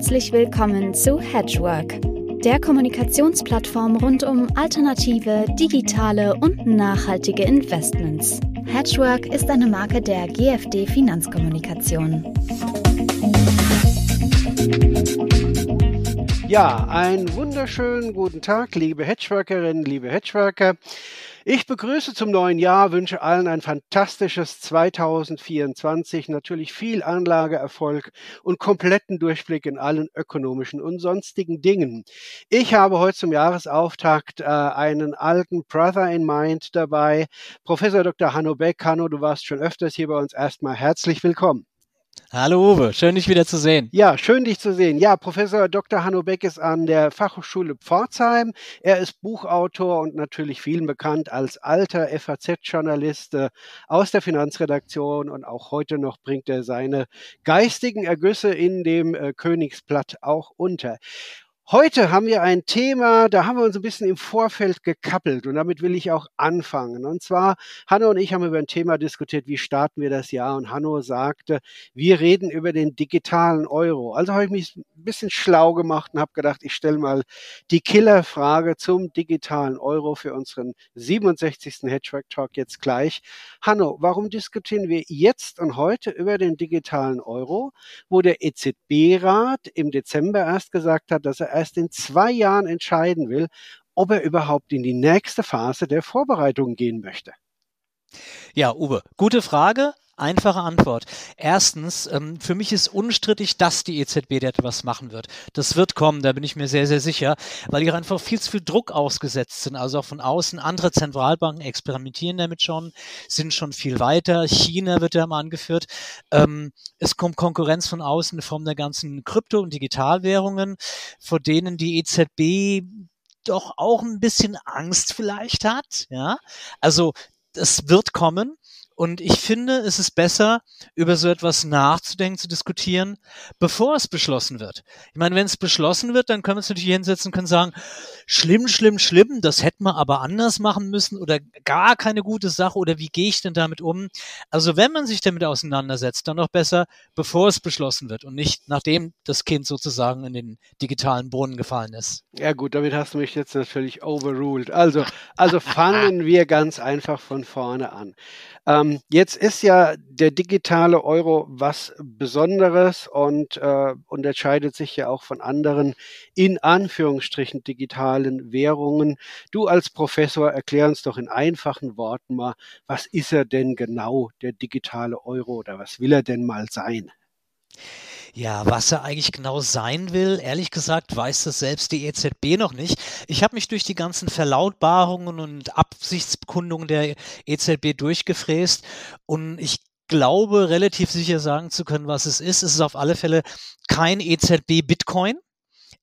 Herzlich willkommen zu Hedgework, der Kommunikationsplattform rund um alternative, digitale und nachhaltige Investments. Hedgework ist eine Marke der GFD Finanzkommunikation. Ja, einen wunderschönen guten Tag, liebe Hedgeworkerinnen, liebe Hedgeworker. Ich begrüße zum neuen Jahr, wünsche allen ein fantastisches 2024, natürlich viel Anlageerfolg und kompletten Durchblick in allen ökonomischen und sonstigen Dingen. Ich habe heute zum Jahresauftakt äh, einen alten Brother in Mind dabei, Professor Dr. Hanno Beck. Hanno, du warst schon öfters hier bei uns. Erstmal herzlich willkommen. Hallo Uwe, schön dich wieder zu sehen. Ja, schön dich zu sehen. Ja, Professor Dr. Hanno Beck ist an der Fachhochschule Pforzheim. Er ist Buchautor und natürlich vielen bekannt als alter FAZ-Journalist äh, aus der Finanzredaktion und auch heute noch bringt er seine geistigen Ergüsse in dem äh, Königsblatt auch unter. Heute haben wir ein Thema, da haben wir uns ein bisschen im Vorfeld gekappelt und damit will ich auch anfangen. Und zwar, Hanno und ich haben über ein Thema diskutiert, wie starten wir das Jahr? Und Hanno sagte, wir reden über den digitalen Euro. Also habe ich mich ein bisschen schlau gemacht und habe gedacht, ich stelle mal die Killerfrage zum digitalen Euro für unseren 67. Hedgework Talk jetzt gleich. Hanno, warum diskutieren wir jetzt und heute über den digitalen Euro, wo der EZB-Rat im Dezember erst gesagt hat, dass er erst in zwei Jahren entscheiden will, ob er überhaupt in die nächste Phase der Vorbereitung gehen möchte. Ja, Uwe, gute Frage. Einfache Antwort. Erstens, ähm, für mich ist unstrittig, dass die EZB da etwas machen wird. Das wird kommen, da bin ich mir sehr, sehr sicher, weil die einfach viel zu viel Druck ausgesetzt sind. Also auch von außen. Andere Zentralbanken experimentieren damit schon, sind schon viel weiter. China wird ja mal angeführt. Ähm, es kommt Konkurrenz von außen in Form der ganzen Krypto- und Digitalwährungen, vor denen die EZB doch auch ein bisschen Angst vielleicht hat. Ja, also das wird kommen. Und ich finde, es ist besser, über so etwas nachzudenken, zu diskutieren, bevor es beschlossen wird. Ich meine, wenn es beschlossen wird, dann können wir uns natürlich hinsetzen und können sagen, schlimm, schlimm, schlimm, das hätten wir aber anders machen müssen oder gar keine gute Sache oder wie gehe ich denn damit um? Also wenn man sich damit auseinandersetzt, dann noch besser, bevor es beschlossen wird und nicht nachdem das Kind sozusagen in den digitalen Brunnen gefallen ist. Ja gut, damit hast du mich jetzt natürlich overruled. Also, also fangen wir ganz einfach von vorne an. Ähm, jetzt ist ja der digitale Euro was Besonderes und äh, unterscheidet sich ja auch von anderen in Anführungsstrichen digitalen Währungen. Du als Professor erklär uns doch in einfachen Worten mal, was ist er denn genau, der digitale Euro oder was will er denn mal sein? Ja, was er eigentlich genau sein will, ehrlich gesagt, weiß das selbst die EZB noch nicht. Ich habe mich durch die ganzen Verlautbarungen und Absichtsbekundungen der EZB durchgefräst und ich glaube, relativ sicher sagen zu können, was es ist. Es ist auf alle Fälle kein EZB-Bitcoin.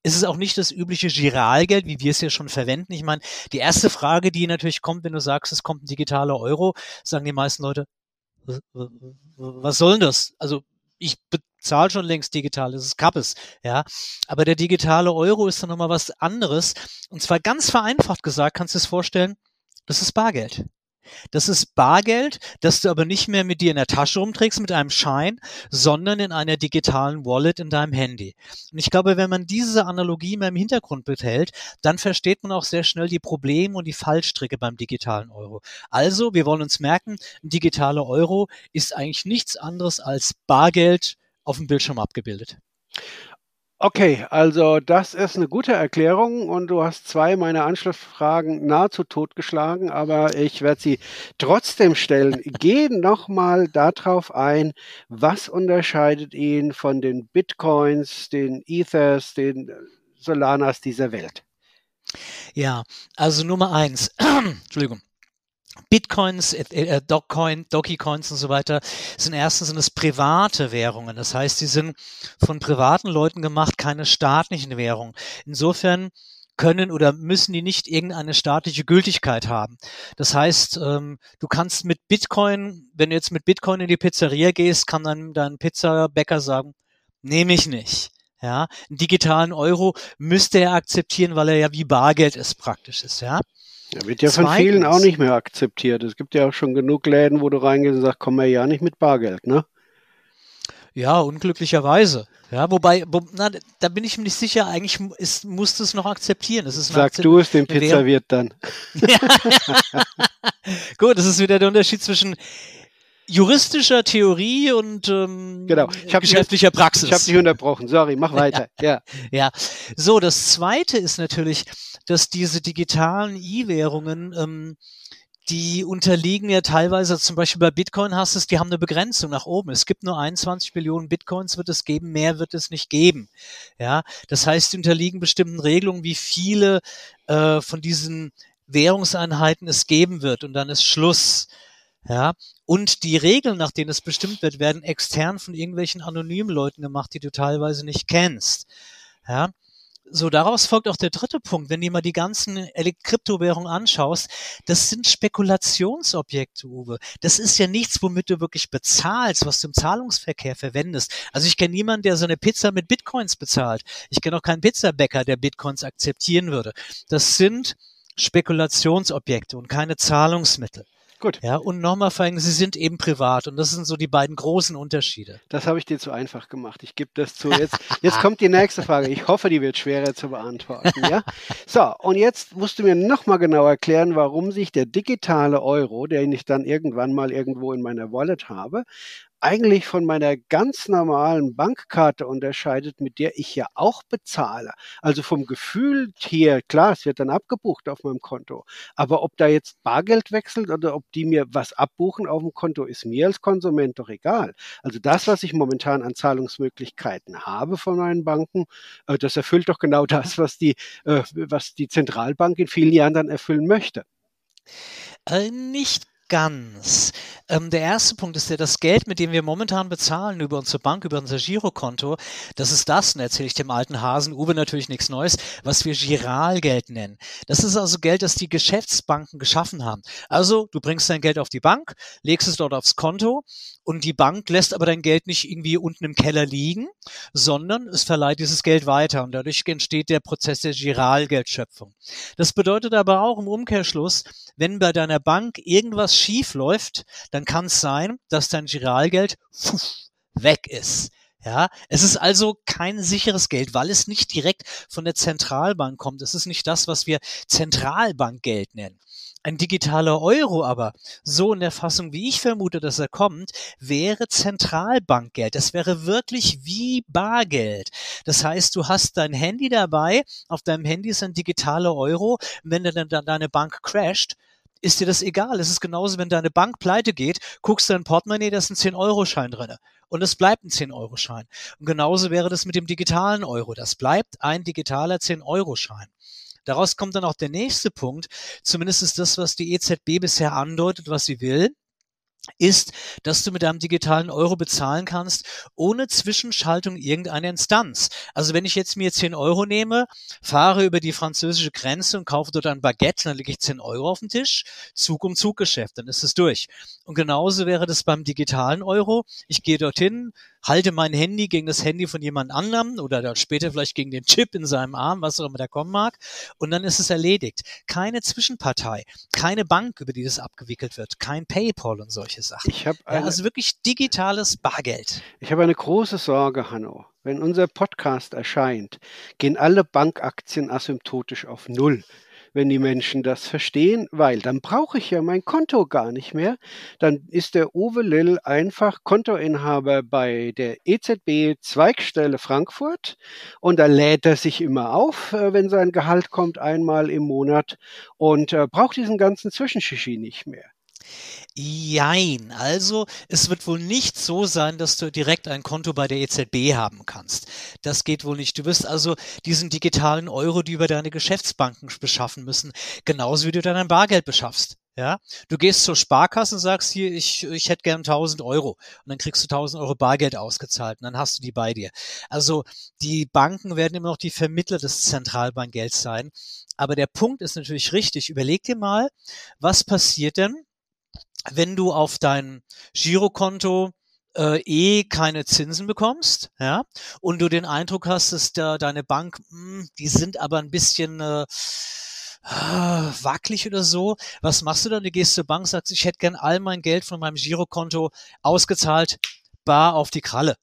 Es ist auch nicht das übliche Giralgeld, wie wir es ja schon verwenden. Ich meine, die erste Frage, die natürlich kommt, wenn du sagst, es kommt ein digitaler Euro, sagen die meisten Leute, was soll denn das? Also ich bezahle schon längst digital, das ist Kappes, ja. Aber der digitale Euro ist dann nochmal was anderes. Und zwar ganz vereinfacht gesagt, kannst du es vorstellen, das ist Bargeld. Das ist Bargeld, das du aber nicht mehr mit dir in der Tasche rumträgst mit einem Schein, sondern in einer digitalen Wallet in deinem Handy. Und ich glaube, wenn man diese Analogie mal im Hintergrund behält, dann versteht man auch sehr schnell die Probleme und die Fallstricke beim digitalen Euro. Also, wir wollen uns merken, ein digitaler Euro ist eigentlich nichts anderes als Bargeld auf dem Bildschirm abgebildet. Okay, also das ist eine gute Erklärung und du hast zwei meiner Anschlussfragen nahezu totgeschlagen, aber ich werde sie trotzdem stellen. Geh nochmal darauf ein, was unterscheidet ihn von den Bitcoins, den Ethers, den Solanas dieser Welt? Ja, also Nummer eins, Entschuldigung. Bitcoins, äh, äh Dogecoin, Dogecoins und so weiter sind erstens sind es private Währungen. Das heißt, sie sind von privaten Leuten gemacht, keine staatlichen Währungen. Insofern können oder müssen die nicht irgendeine staatliche Gültigkeit haben. Das heißt, ähm, du kannst mit Bitcoin, wenn du jetzt mit Bitcoin in die Pizzeria gehst, kann dann dein Pizzabäcker sagen, nehme ich nicht. Ja, einen digitalen Euro müsste er akzeptieren, weil er ja wie Bargeld ist praktisch ist, ja. Ja, wird ja Zweitens, von vielen auch nicht mehr akzeptiert. Es gibt ja auch schon genug Läden, wo du reingehst und sagst, komm mal ja nicht mit Bargeld, ne? Ja, unglücklicherweise. Ja, wobei, wo, na, da bin ich mir nicht sicher, eigentlich ist, musst du es noch akzeptieren. Es ist Sag du es dem Pizzawirt dann. Gut, das ist wieder der Unterschied zwischen juristischer Theorie und ähm, genau. ich geschäftlicher dich, Praxis. Ich habe dich unterbrochen, sorry, mach weiter. ja. ja. So, das zweite ist natürlich, dass diese digitalen E-Währungen ähm, die unterliegen ja teilweise, zum Beispiel bei Bitcoin hast du es, die haben eine Begrenzung nach oben. Es gibt nur 21 Millionen Bitcoins wird es geben, mehr wird es nicht geben. Ja, das heißt, die unterliegen bestimmten Regelungen, wie viele äh, von diesen Währungseinheiten es geben wird und dann ist Schluss. Ja, und die Regeln, nach denen es bestimmt wird, werden extern von irgendwelchen anonymen Leuten gemacht, die du teilweise nicht kennst. Ja, so, daraus folgt auch der dritte Punkt. Wenn du mal die ganzen Kryptowährungen anschaust, das sind Spekulationsobjekte, Uwe. Das ist ja nichts, womit du wirklich bezahlst, was du im Zahlungsverkehr verwendest. Also ich kenne niemanden, der seine Pizza mit Bitcoins bezahlt. Ich kenne auch keinen Pizzabäcker, der Bitcoins akzeptieren würde. Das sind Spekulationsobjekte und keine Zahlungsmittel. Gut. Ja, und nochmal vor sie sind eben privat und das sind so die beiden großen Unterschiede. Das habe ich dir zu einfach gemacht. Ich gebe das zu. Jetzt, jetzt kommt die nächste Frage. Ich hoffe, die wird schwerer zu beantworten. Ja? So, und jetzt musst du mir nochmal genau erklären, warum sich der digitale Euro, den ich dann irgendwann mal irgendwo in meiner Wallet habe, eigentlich von meiner ganz normalen Bankkarte unterscheidet, mit der ich ja auch bezahle. Also vom Gefühl hier, klar, es wird dann abgebucht auf meinem Konto. Aber ob da jetzt Bargeld wechselt oder ob die mir was abbuchen auf dem Konto, ist mir als Konsument doch egal. Also das, was ich momentan an Zahlungsmöglichkeiten habe von meinen Banken, äh, das erfüllt doch genau das, was die, äh, was die Zentralbank in vielen Jahren dann erfüllen möchte. Äh, nicht ganz. Ähm, der erste Punkt ist ja, das Geld, mit dem wir momentan bezahlen über unsere Bank, über unser Girokonto, das ist das, und erzähle ich dem alten Hasen Uwe natürlich nichts Neues, was wir Giralgeld nennen. Das ist also Geld, das die Geschäftsbanken geschaffen haben. Also, du bringst dein Geld auf die Bank, legst es dort aufs Konto und die Bank lässt aber dein Geld nicht irgendwie unten im Keller liegen, sondern es verleiht dieses Geld weiter und dadurch entsteht der Prozess der Giralgeldschöpfung. Das bedeutet aber auch im Umkehrschluss, wenn bei deiner Bank irgendwas schief läuft, dann kann es sein, dass dein Giralgeld weg ist. Ja, es ist also kein sicheres Geld, weil es nicht direkt von der Zentralbank kommt. Es ist nicht das, was wir Zentralbankgeld nennen. Ein digitaler Euro aber, so in der Fassung, wie ich vermute, dass er kommt, wäre Zentralbankgeld. Das wäre wirklich wie Bargeld. Das heißt, du hast dein Handy dabei, auf deinem Handy ist ein digitaler Euro. wenn dann deine Bank crasht, ist dir das egal. Es ist genauso, wenn deine Bank pleite geht, guckst du dein Portemonnaie, da ist ein 10-Euro-Schein drinne Und es bleibt ein 10-Euro-Schein. Und genauso wäre das mit dem digitalen Euro. Das bleibt ein digitaler 10-Euro-Schein. Daraus kommt dann auch der nächste Punkt. Zumindest ist das, was die EZB bisher andeutet, was sie will ist, dass du mit deinem digitalen Euro bezahlen kannst, ohne Zwischenschaltung irgendeiner Instanz. Also wenn ich jetzt mir 10 Euro nehme, fahre über die französische Grenze und kaufe dort ein Baguette, dann lege ich 10 Euro auf den Tisch, Zug um Zuggeschäft, dann ist es durch. Und genauso wäre das beim digitalen Euro. Ich gehe dorthin, halte mein Handy gegen das Handy von jemand anderem oder dann später vielleicht gegen den Chip in seinem Arm, was auch immer da kommen mag. Und dann ist es erledigt. Keine Zwischenpartei, keine Bank, über die das abgewickelt wird, kein PayPal und solche Sachen. Ich habe ja, also wirklich digitales Bargeld. Ich habe eine große Sorge, Hanno. Wenn unser Podcast erscheint, gehen alle Bankaktien asymptotisch auf Null wenn die Menschen das verstehen, weil dann brauche ich ja mein Konto gar nicht mehr. Dann ist der Uwe Lill einfach Kontoinhaber bei der EZB Zweigstelle Frankfurt und da lädt er sich immer auf, äh, wenn sein Gehalt kommt, einmal im Monat und äh, braucht diesen ganzen Zwischenschischi nicht mehr. Jein. Also, es wird wohl nicht so sein, dass du direkt ein Konto bei der EZB haben kannst. Das geht wohl nicht. Du wirst also diesen digitalen Euro, die über deine Geschäftsbanken beschaffen müssen, genauso wie du dein Bargeld beschaffst. Ja, du gehst zur Sparkasse und sagst hier, ich, ich hätte gern 1000 Euro. Und dann kriegst du 1000 Euro Bargeld ausgezahlt und dann hast du die bei dir. Also, die Banken werden immer noch die Vermittler des Zentralbankgelds sein. Aber der Punkt ist natürlich richtig. Überleg dir mal, was passiert denn, wenn du auf dein Girokonto äh, eh keine Zinsen bekommst, ja, und du den Eindruck hast, dass da deine Bank, mh, hm, die sind aber ein bisschen äh, ah, wackelig oder so. Was machst du dann? Du gehst zur Bank, sagst, ich hätte gern all mein Geld von meinem Girokonto ausgezahlt, bar auf die Kralle.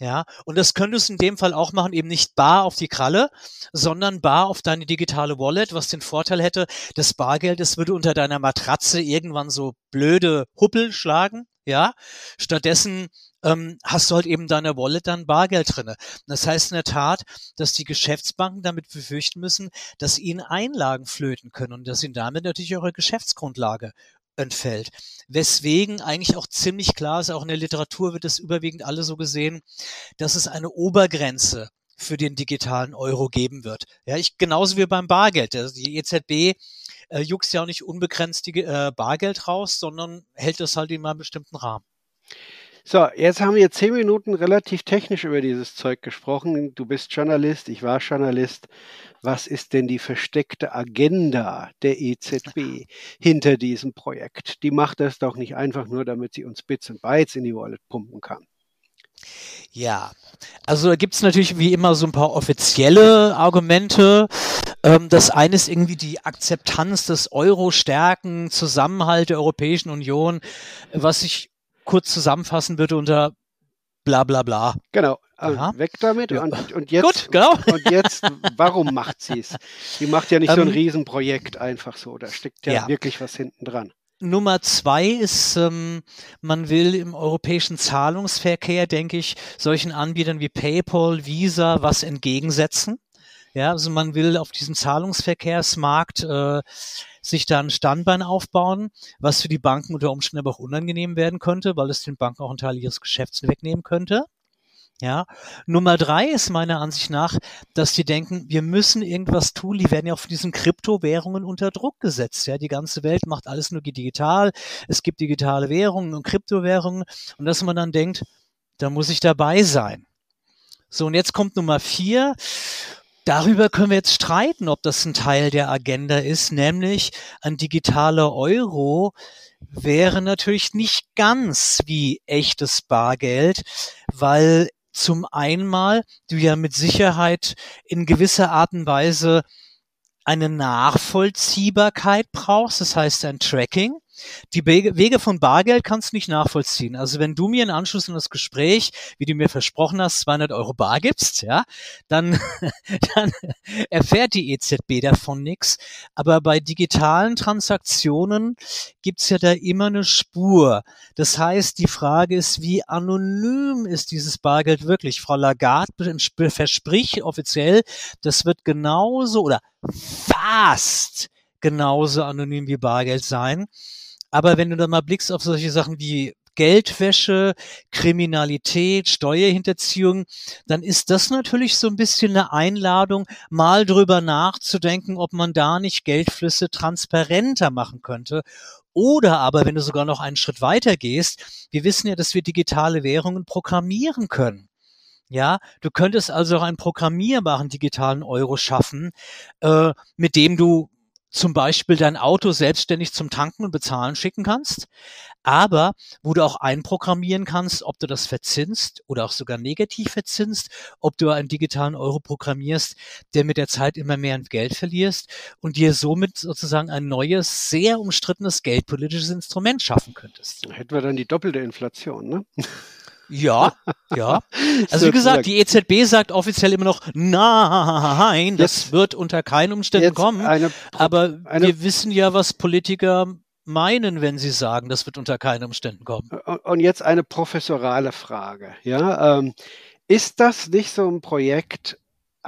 Ja, und das könntest du in dem Fall auch machen, eben nicht bar auf die Kralle, sondern bar auf deine digitale Wallet, was den Vorteil hätte, das Bargeld, es würde unter deiner Matratze irgendwann so blöde Huppel schlagen, ja. Stattdessen ähm, hast du halt eben deiner Wallet dann Bargeld drinne. Das heißt in der Tat, dass die Geschäftsbanken damit befürchten müssen, dass ihnen Einlagen flöten können und dass ihnen damit natürlich ihre Geschäftsgrundlage entfällt. Weswegen eigentlich auch ziemlich klar ist, auch in der Literatur wird es überwiegend alle so gesehen, dass es eine Obergrenze für den digitalen Euro geben wird. Ja, ich genauso wie beim Bargeld. Also die EZB äh, juckst ja auch nicht unbegrenzt die, äh, Bargeld raus, sondern hält das halt in einem bestimmten Rahmen. So, jetzt haben wir zehn Minuten relativ technisch über dieses Zeug gesprochen. Du bist Journalist, ich war Journalist. Was ist denn die versteckte Agenda der EZB hinter diesem Projekt? Die macht das doch nicht einfach nur, damit sie uns Bits und Bytes in die Wallet pumpen kann. Ja, also da gibt es natürlich wie immer so ein paar offizielle Argumente. Ähm, das eine ist irgendwie die Akzeptanz des Euro stärken, Zusammenhalt der Europäischen Union, was ich kurz zusammenfassen würde unter bla bla bla. Genau. Aha. Weg damit. Ja. Und, und, jetzt, Gut, genau. und jetzt, warum macht sie es? Die macht ja nicht ähm, so ein ähm, Riesenprojekt einfach so. Da steckt ja, ja. wirklich was hinten dran. Nummer zwei ist, ähm, man will im europäischen Zahlungsverkehr, denke ich, solchen Anbietern wie PayPal, Visa was entgegensetzen. Ja, also man will auf diesem Zahlungsverkehrsmarkt äh, sich da ein Standbein aufbauen, was für die Banken unter Umständen aber auch unangenehm werden könnte, weil es den Banken auch einen Teil ihres Geschäfts wegnehmen könnte. Ja. Nummer drei ist meiner Ansicht nach, dass die denken, wir müssen irgendwas tun. Die werden ja auf diesen Kryptowährungen unter Druck gesetzt. Ja, die ganze Welt macht alles nur digital. Es gibt digitale Währungen und Kryptowährungen. Und dass man dann denkt, da muss ich dabei sein. So, und jetzt kommt Nummer vier. Darüber können wir jetzt streiten, ob das ein Teil der Agenda ist, nämlich ein digitaler Euro wäre natürlich nicht ganz wie echtes Bargeld, weil zum einmal du ja mit Sicherheit in gewisser Art und Weise eine Nachvollziehbarkeit brauchst, das heißt ein Tracking. Die Wege von Bargeld kannst du nicht nachvollziehen. Also wenn du mir in Anschluss an das Gespräch, wie du mir versprochen hast, 200 Euro bar gibst, ja, dann, dann erfährt die EZB davon nichts. Aber bei digitalen Transaktionen gibt's ja da immer eine Spur. Das heißt, die Frage ist, wie anonym ist dieses Bargeld wirklich? Frau Lagarde verspricht offiziell, das wird genauso oder fast genauso anonym wie Bargeld sein. Aber wenn du dann mal blickst auf solche Sachen wie Geldwäsche, Kriminalität, Steuerhinterziehung, dann ist das natürlich so ein bisschen eine Einladung, mal drüber nachzudenken, ob man da nicht Geldflüsse transparenter machen könnte. Oder aber, wenn du sogar noch einen Schritt weiter gehst, wir wissen ja, dass wir digitale Währungen programmieren können. Ja, du könntest also auch einen programmierbaren digitalen Euro schaffen, äh, mit dem du zum Beispiel dein Auto selbstständig zum Tanken und Bezahlen schicken kannst, aber wo du auch einprogrammieren kannst, ob du das verzinst oder auch sogar negativ verzinst, ob du einen digitalen Euro programmierst, der mit der Zeit immer mehr Geld verlierst und dir somit sozusagen ein neues, sehr umstrittenes geldpolitisches Instrument schaffen könntest. Hätten wir dann die doppelte Inflation, ne? Ja, ja. Also wie gesagt, die EZB sagt offiziell immer noch, nein, das jetzt, wird unter keinen Umständen kommen. Eine, aber eine, wir wissen ja, was Politiker meinen, wenn sie sagen, das wird unter keinen Umständen kommen. Und jetzt eine professorale Frage. Ja, ähm, ist das nicht so ein Projekt,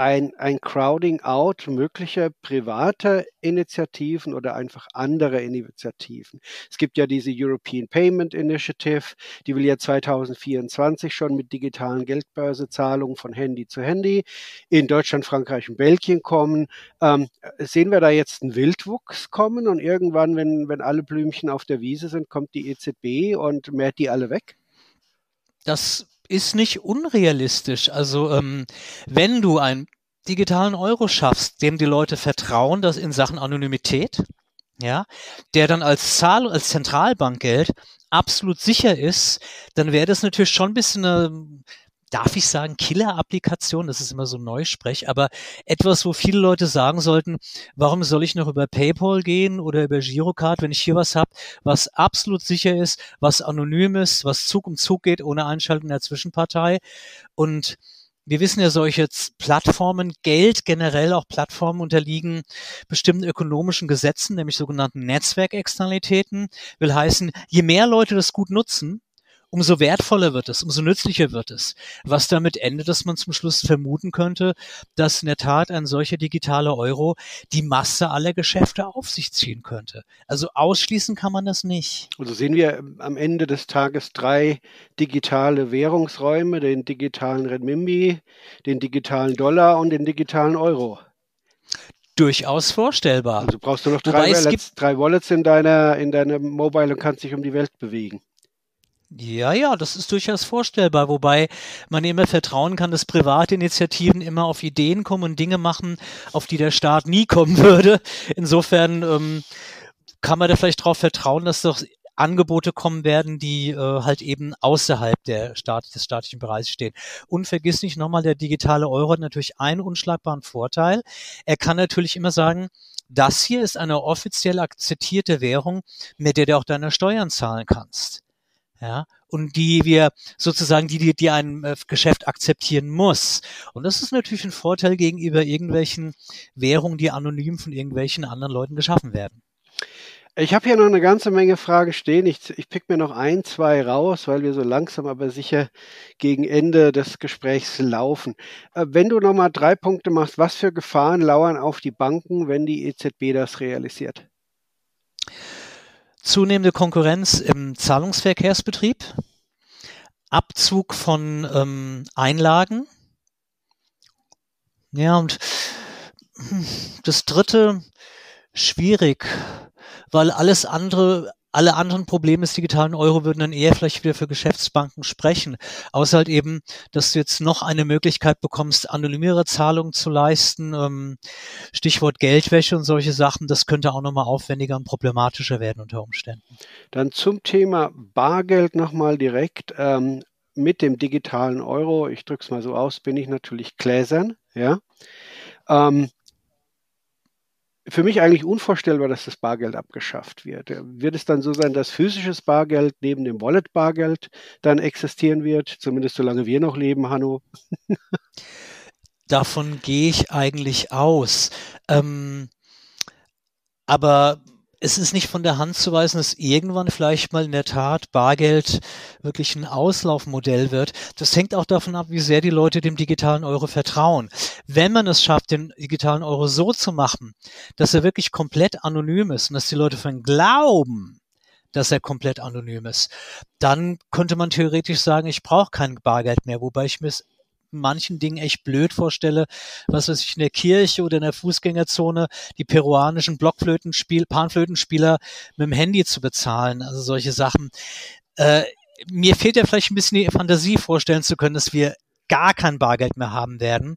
ein, ein Crowding out möglicher privater Initiativen oder einfach anderer Initiativen. Es gibt ja diese European Payment Initiative, die will ja 2024 schon mit digitalen Geldbörsezahlungen von Handy zu Handy in Deutschland, Frankreich und Belgien kommen. Ähm, sehen wir da jetzt einen Wildwuchs kommen und irgendwann, wenn, wenn alle Blümchen auf der Wiese sind, kommt die EZB und mehrt die alle weg? Das ist nicht unrealistisch. Also ähm, wenn du einen digitalen Euro schaffst, dem die Leute vertrauen, dass in Sachen Anonymität, ja, der dann als Zahl, als Zentralbankgeld absolut sicher ist, dann wäre das natürlich schon ein bisschen eine darf ich sagen, Killer-Applikation, das ist immer so Neusprech, aber etwas, wo viele Leute sagen sollten, warum soll ich noch über PayPal gehen oder über Girocard, wenn ich hier was habe, was absolut sicher ist, was anonym ist, was Zug um Zug geht, ohne Einschaltung der Zwischenpartei. Und wir wissen ja, solche Plattformen, Geld generell auch Plattformen unterliegen bestimmten ökonomischen Gesetzen, nämlich sogenannten Netzwerkexternalitäten. Will heißen, je mehr Leute das gut nutzen, umso wertvoller wird es, umso nützlicher wird es. Was damit endet, dass man zum Schluss vermuten könnte, dass in der Tat ein solcher digitaler Euro die Masse aller Geschäfte auf sich ziehen könnte. Also ausschließen kann man das nicht. Also sehen wir am Ende des Tages drei digitale Währungsräume, den digitalen Renminbi, den digitalen Dollar und den digitalen Euro durchaus vorstellbar. Also brauchst du noch drei Wallets, drei Wallets in deiner in deinem Mobile und kannst dich um die Welt bewegen. Ja, ja, das ist durchaus vorstellbar, wobei man immer vertrauen kann, dass private Initiativen immer auf Ideen kommen und Dinge machen, auf die der Staat nie kommen würde. Insofern ähm, kann man da vielleicht darauf vertrauen, dass doch Angebote kommen werden, die äh, halt eben außerhalb der Staat, des staatlichen Bereichs stehen. Und vergiss nicht nochmal, der digitale Euro hat natürlich einen unschlagbaren Vorteil. Er kann natürlich immer sagen, das hier ist eine offiziell akzeptierte Währung, mit der du auch deine Steuern zahlen kannst ja, und die wir sozusagen, die, die, die ein äh, Geschäft akzeptieren muss. Und das ist natürlich ein Vorteil gegenüber irgendwelchen Währungen, die anonym von irgendwelchen anderen Leuten geschaffen werden. Ich habe hier noch eine ganze Menge Fragen stehen. Ich, ich pick mir noch ein, zwei raus, weil wir so langsam aber sicher gegen Ende des Gesprächs laufen. Äh, wenn du noch mal drei Punkte machst, was für Gefahren lauern auf die Banken, wenn die EZB das realisiert? Zunehmende Konkurrenz im Zahlungsverkehrsbetrieb, Abzug von ähm, Einlagen. Ja, und das dritte, schwierig, weil alles andere alle anderen Probleme des digitalen Euro würden dann eher vielleicht wieder für Geschäftsbanken sprechen. Außer halt eben, dass du jetzt noch eine Möglichkeit bekommst, anonymere Zahlungen zu leisten. Ähm, Stichwort Geldwäsche und solche Sachen. Das könnte auch nochmal aufwendiger und problematischer werden unter Umständen. Dann zum Thema Bargeld nochmal direkt. Ähm, mit dem digitalen Euro, ich drücke es mal so aus, bin ich natürlich gläsern. Ja. Ähm, für mich eigentlich unvorstellbar, dass das Bargeld abgeschafft wird. Wird es dann so sein, dass physisches Bargeld neben dem Wallet-Bargeld dann existieren wird, zumindest solange wir noch leben, Hanno? Davon gehe ich eigentlich aus. Ähm, aber es ist nicht von der Hand zu weisen, dass irgendwann vielleicht mal in der Tat Bargeld wirklich ein Auslaufmodell wird. Das hängt auch davon ab, wie sehr die Leute dem digitalen Euro vertrauen. Wenn man es schafft, den digitalen Euro so zu machen, dass er wirklich komplett anonym ist und dass die Leute von glauben, dass er komplett anonym ist, dann könnte man theoretisch sagen, ich brauche kein Bargeld mehr, wobei ich mir manchen Dingen echt blöd vorstelle, was weiß ich, in der Kirche oder in der Fußgängerzone die peruanischen Blockflötenspiel, Panflötenspieler mit dem Handy zu bezahlen, also solche Sachen. Äh, mir fehlt ja vielleicht ein bisschen die Fantasie vorstellen zu können, dass wir gar kein Bargeld mehr haben werden.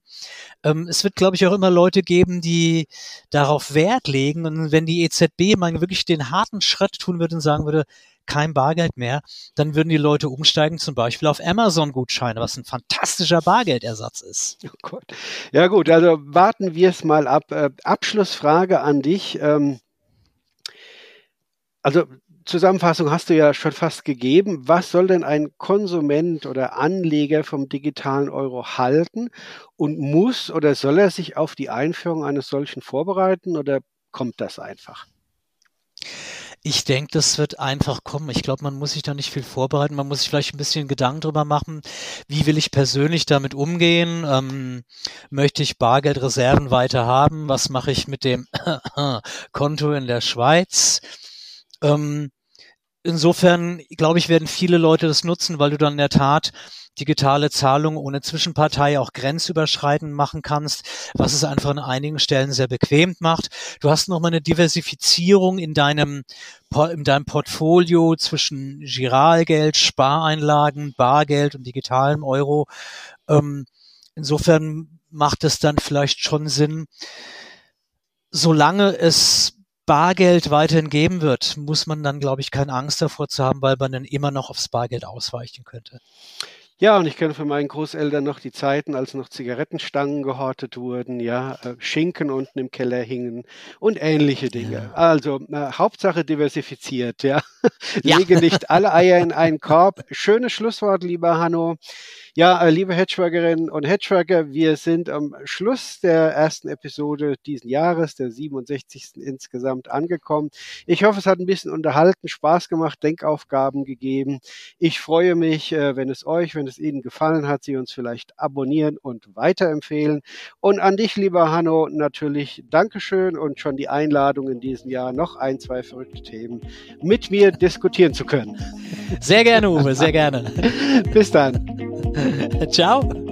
Ähm, es wird, glaube ich, auch immer Leute geben, die darauf Wert legen. Und wenn die EZB mal wirklich den harten Schritt tun würde und sagen würde, kein Bargeld mehr, dann würden die Leute umsteigen zum Beispiel auf Amazon-Gutscheine, was ein fantastischer Bargeldersatz ist. Oh. Ja gut, also warten wir es mal ab. Äh, Abschlussfrage an dich. Ähm, also Zusammenfassung hast du ja schon fast gegeben. Was soll denn ein Konsument oder Anleger vom digitalen Euro halten und muss oder soll er sich auf die Einführung eines solchen vorbereiten oder kommt das einfach? Ich denke, das wird einfach kommen. Ich glaube, man muss sich da nicht viel vorbereiten. Man muss sich vielleicht ein bisschen Gedanken drüber machen, wie will ich persönlich damit umgehen? Ähm, möchte ich Bargeldreserven weiter haben? Was mache ich mit dem Konto in der Schweiz? Ähm, insofern, glaube ich, werden viele Leute das nutzen, weil du dann in der Tat digitale Zahlungen ohne Zwischenpartei auch grenzüberschreitend machen kannst, was es einfach an einigen Stellen sehr bequem macht. Du hast nochmal eine Diversifizierung in deinem, in deinem Portfolio zwischen Giralgeld, Spareinlagen, Bargeld und digitalem Euro. Ähm, insofern macht es dann vielleicht schon Sinn, solange es Bargeld weiterhin geben wird, muss man dann, glaube ich, keine Angst davor zu haben, weil man dann immer noch aufs Bargeld ausweichen könnte. Ja, und ich kenne von meinen Großeltern noch die Zeiten, als noch Zigarettenstangen gehortet wurden, ja, äh, Schinken unten im Keller hingen und ähnliche Dinge. Ja. Also äh, Hauptsache diversifiziert, ja. ja. Lege nicht alle Eier in einen Korb. Schönes Schlusswort, lieber Hanno. Ja, äh, liebe Hedgeworkerinnen und Hedgeworker, wir sind am Schluss der ersten Episode diesen Jahres, der 67. insgesamt angekommen. Ich hoffe, es hat ein bisschen unterhalten, Spaß gemacht, Denkaufgaben gegeben. Ich freue mich, äh, wenn es euch, wenn es Ihnen gefallen hat, Sie uns vielleicht abonnieren und weiterempfehlen. Und an dich, lieber Hanno, natürlich Dankeschön und schon die Einladung in diesem Jahr noch ein, zwei verrückte Themen mit mir diskutieren zu können. Sehr gerne, Uwe, sehr gerne. Bis dann. Ciao.